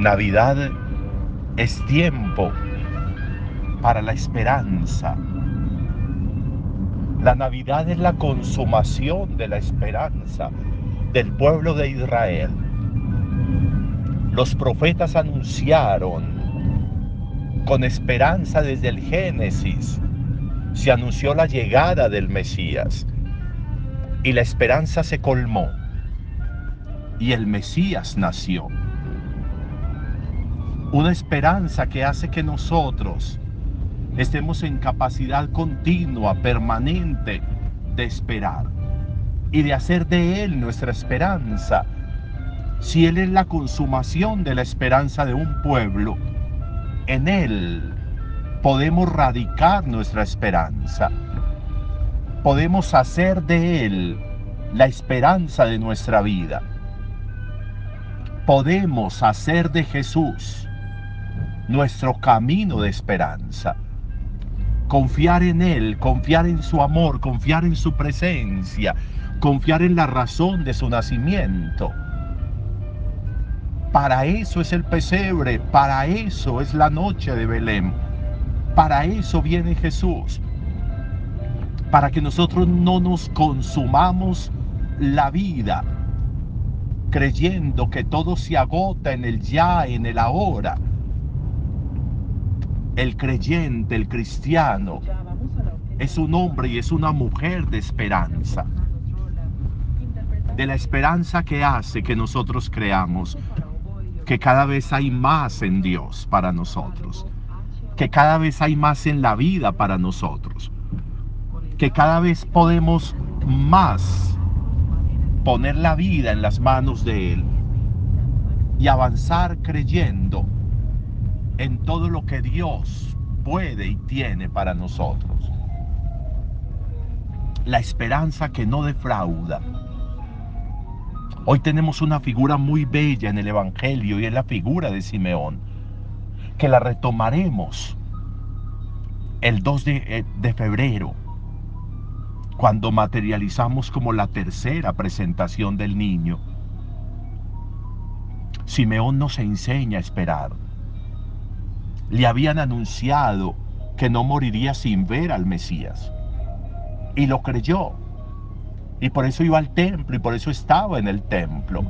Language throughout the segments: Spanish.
Navidad es tiempo para la esperanza. La Navidad es la consumación de la esperanza del pueblo de Israel. Los profetas anunciaron con esperanza desde el Génesis. Se anunció la llegada del Mesías y la esperanza se colmó y el Mesías nació. Una esperanza que hace que nosotros estemos en capacidad continua, permanente de esperar y de hacer de Él nuestra esperanza. Si Él es la consumación de la esperanza de un pueblo, en Él podemos radicar nuestra esperanza. Podemos hacer de Él la esperanza de nuestra vida. Podemos hacer de Jesús nuestro camino de esperanza. Confiar en Él, confiar en su amor, confiar en su presencia, confiar en la razón de su nacimiento. Para eso es el pesebre, para eso es la noche de Belén, para eso viene Jesús, para que nosotros no nos consumamos la vida creyendo que todo se agota en el ya, en el ahora el creyente, el cristiano, es un hombre y es una mujer de esperanza. De la esperanza que hace que nosotros creamos que cada vez hay más en Dios para nosotros. Que cada vez hay más en la vida para nosotros. Que cada vez podemos más poner la vida en las manos de Él y avanzar creyendo en todo lo que Dios puede y tiene para nosotros. La esperanza que no defrauda. Hoy tenemos una figura muy bella en el Evangelio y es la figura de Simeón, que la retomaremos el 2 de, eh, de febrero, cuando materializamos como la tercera presentación del niño. Simeón nos enseña a esperar le habían anunciado que no moriría sin ver al Mesías. Y lo creyó. Y por eso iba al templo y por eso estaba en el templo.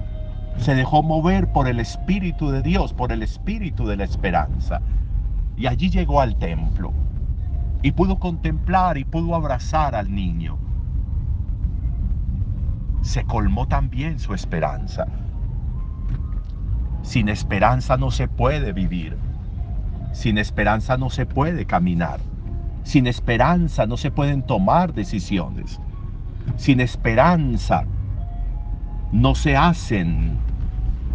Se dejó mover por el Espíritu de Dios, por el Espíritu de la esperanza. Y allí llegó al templo. Y pudo contemplar y pudo abrazar al niño. Se colmó también su esperanza. Sin esperanza no se puede vivir. Sin esperanza no se puede caminar. Sin esperanza no se pueden tomar decisiones. Sin esperanza no se hacen,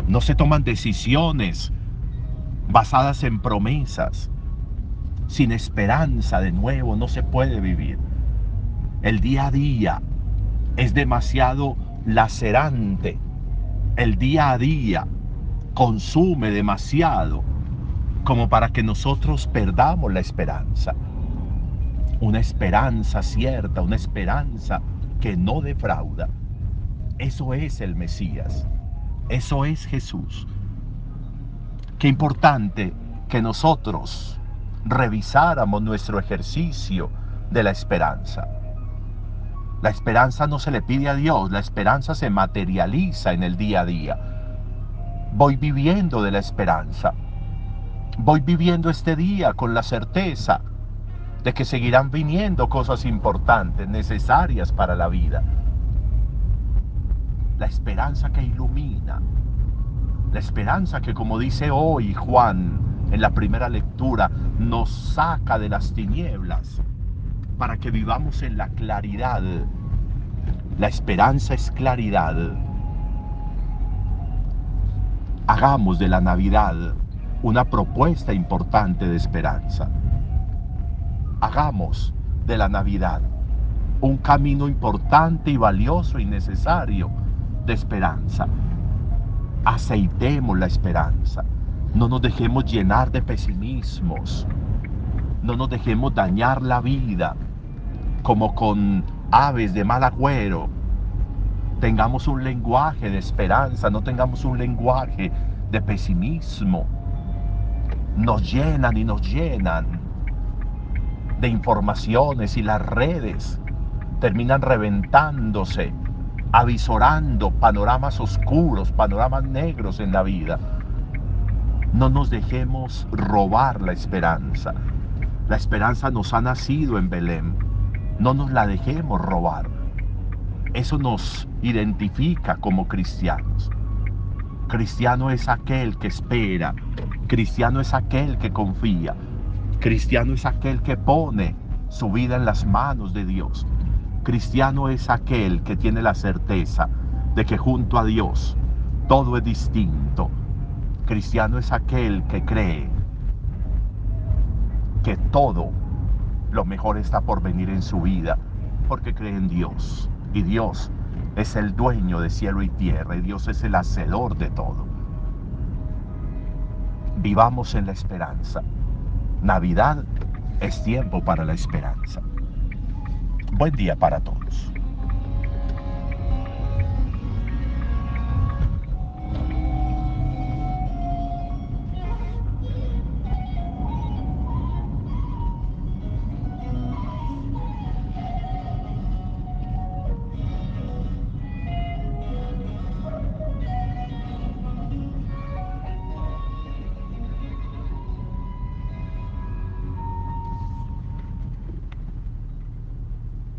no se toman decisiones basadas en promesas. Sin esperanza de nuevo no se puede vivir. El día a día es demasiado lacerante. El día a día consume demasiado como para que nosotros perdamos la esperanza. Una esperanza cierta, una esperanza que no defrauda. Eso es el Mesías. Eso es Jesús. Qué importante que nosotros revisáramos nuestro ejercicio de la esperanza. La esperanza no se le pide a Dios, la esperanza se materializa en el día a día. Voy viviendo de la esperanza Voy viviendo este día con la certeza de que seguirán viniendo cosas importantes, necesarias para la vida. La esperanza que ilumina, la esperanza que como dice hoy Juan en la primera lectura, nos saca de las tinieblas para que vivamos en la claridad. La esperanza es claridad. Hagamos de la Navidad una propuesta importante de esperanza. Hagamos de la Navidad un camino importante y valioso y necesario de esperanza. Aceitemos la esperanza. No nos dejemos llenar de pesimismos. No nos dejemos dañar la vida como con aves de mal agüero. Tengamos un lenguaje de esperanza, no tengamos un lenguaje de pesimismo, nos llenan y nos llenan de informaciones y las redes terminan reventándose, avisorando panoramas oscuros, panoramas negros en la vida. No nos dejemos robar la esperanza. La esperanza nos ha nacido en Belén. No nos la dejemos robar. Eso nos identifica como cristianos. Cristiano es aquel que espera. Cristiano es aquel que confía. Cristiano es aquel que pone su vida en las manos de Dios. Cristiano es aquel que tiene la certeza de que junto a Dios todo es distinto. Cristiano es aquel que cree que todo lo mejor está por venir en su vida porque cree en Dios. Y Dios es el dueño de cielo y tierra y Dios es el hacedor de todo. Vivamos en la esperanza. Navidad es tiempo para la esperanza. Buen día para todos.